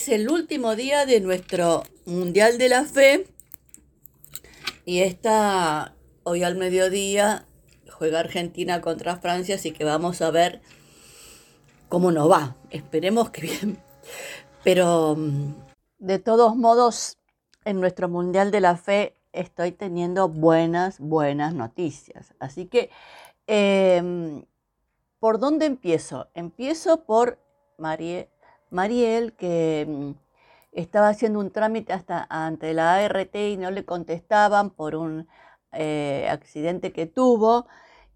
es el último día de nuestro Mundial de la Fe y está hoy al mediodía juega Argentina contra Francia, así que vamos a ver cómo nos va. Esperemos que bien. Pero mm, de todos modos, en nuestro Mundial de la Fe estoy teniendo buenas, buenas noticias. Así que, em, ¿por dónde empiezo? Empiezo por Mariel, que mm, estaba haciendo un trámite hasta ante la ART y no le contestaban por un eh, accidente que tuvo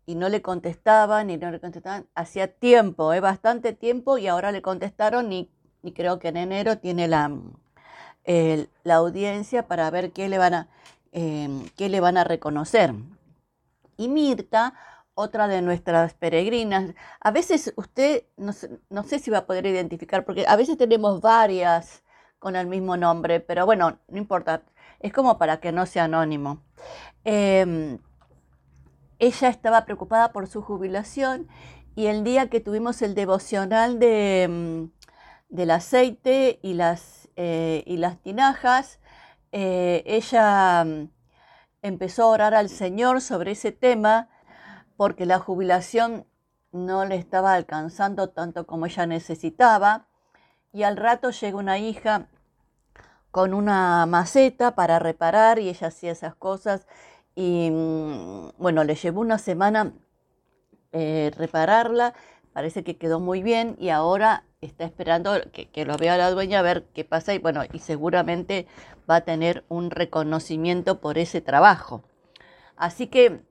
y no le contestaban y no le contestaban. Hacía tiempo, eh, bastante tiempo y ahora le contestaron y, creo que en enero tiene la, la audiencia para ver qué le van a, em, qué le van a reconocer. Y Mirta, otra de nuestras peregrinas, a veces usted, no sé, si va a poder identificar, porque a veces tenemos varias con el mismo nombre, pero bueno, no importa, es como para que no sea anónimo. Em, ella estaba preocupada por su jubilación y el día que tuvimos el devocional de, mm, del aceite y las, eh, y las tinajas, eh, ella mm, empezó a orar al Señor sobre ese tema porque la jubilación no le estaba alcanzando tanto como ella necesitaba. Y al rato llega una hija con una maceta para reparar y ella hacía esas cosas y mm, bueno, le llevó una semana eh, repararla, parece que quedó muy bien y ahora está esperando que, lo vea la dueña a ver qué pasa y bueno, y seguramente va a tener un reconocimiento por ese trabajo. Así que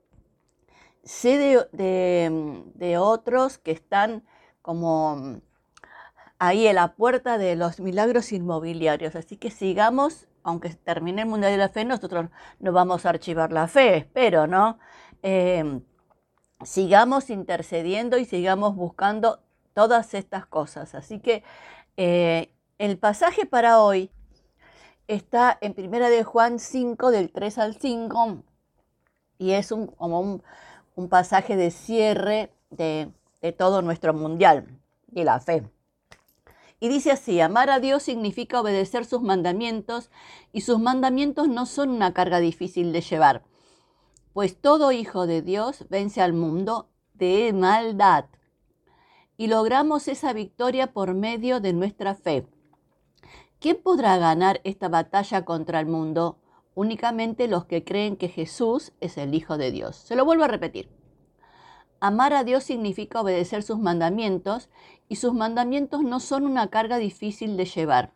sé de, de otros que están como ahí en la puerta de los milagros inmobiliarios, así que sigamos aunque termine el Mundial de la Fe, nosotros no vamos a archivar la fe, espero, ¿no? Em, sigamos intercediendo y sigamos buscando todas estas cosas. Así que eh, el pasaje para hoy está en Primera de Juan 5, del 3 al 5, y es un, como un, pasaje de cierre de, de todo nuestro mundial de la fe. Y dice así, amar a Dios significa obedecer sus mandamientos y sus mandamientos no son una carga difícil de llevar, pues todo hijo de Dios vence al mundo de maldad y logramos esa victoria por medio de nuestra fe. ¿Quién podrá ganar esta batalla contra el mundo? Únicamente los que creen que Jesús es el Hijo de Dios. Se lo vuelvo a repetir. Amar a Dios significa obedecer sus mandamientos y sus mandamientos no son una carga difícil de llevar.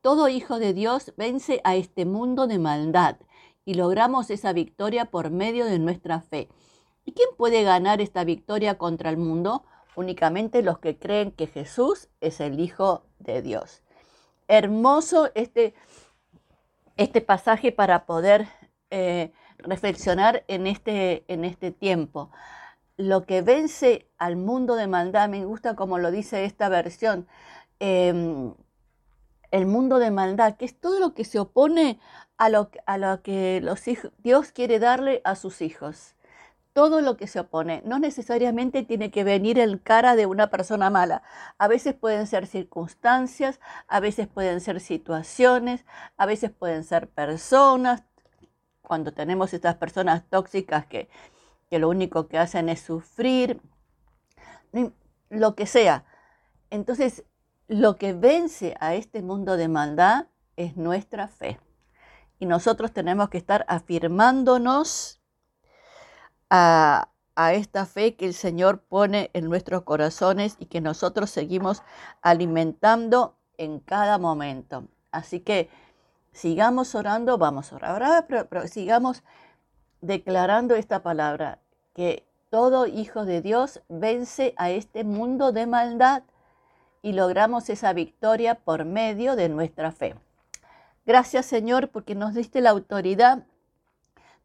Todo hijo de Dios vence a este mundo de maldad y logramos esa victoria por medio de nuestra fe. ¿Y quién puede ganar esta victoria contra el mundo? Únicamente los que creen que Jesús es el Hijo de Dios. Hermoso este, este pasaje para poder eh, reflexionar en este, en este tiempo lo que vence al mundo de maldad, me gusta como lo dice esta versión, em, el mundo de maldad, que es todo lo que se opone a lo, a lo que Dios quiere darle a sus hijos. Todo lo que se opone no necesariamente tiene que venir en cara de una persona mala. A veces pueden ser circunstancias, a veces pueden ser situaciones, a veces pueden ser personas. Cuando tenemos estas personas tóxicas que, que lo único que hacen es sufrir, lo que sea. Entonces, lo que vence a este mundo de maldad es nuestra fe. Y nosotros tenemos que estar afirmándonos a, esta fe que el Señor pone en nuestros corazones y que nosotros seguimos alimentando en cada momento. Así que sigamos orando, vamos a orar, pero sigamos declarando esta palabra que todo hijo de Dios vence a este mundo de maldad y logramos esa victoria por medio de nuestra fe. Gracias Señor porque nos diste la autoridad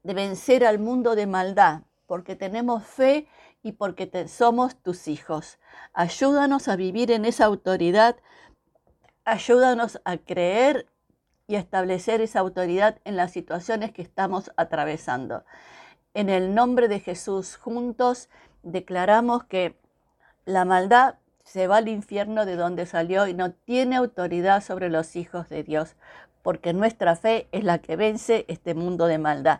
de vencer al mundo de maldad, porque tenemos fe y porque somos tus hijos. Ayúdanos a vivir en esa autoridad, ayúdanos a creer y a establecer esa autoridad en las situaciones que estamos atravesando. En el nombre de Jesús, juntos declaramos que la maldad se va al infierno de donde salió y no tiene autoridad sobre los hijos de Dios, porque nuestra fe es la que vence este mundo de maldad.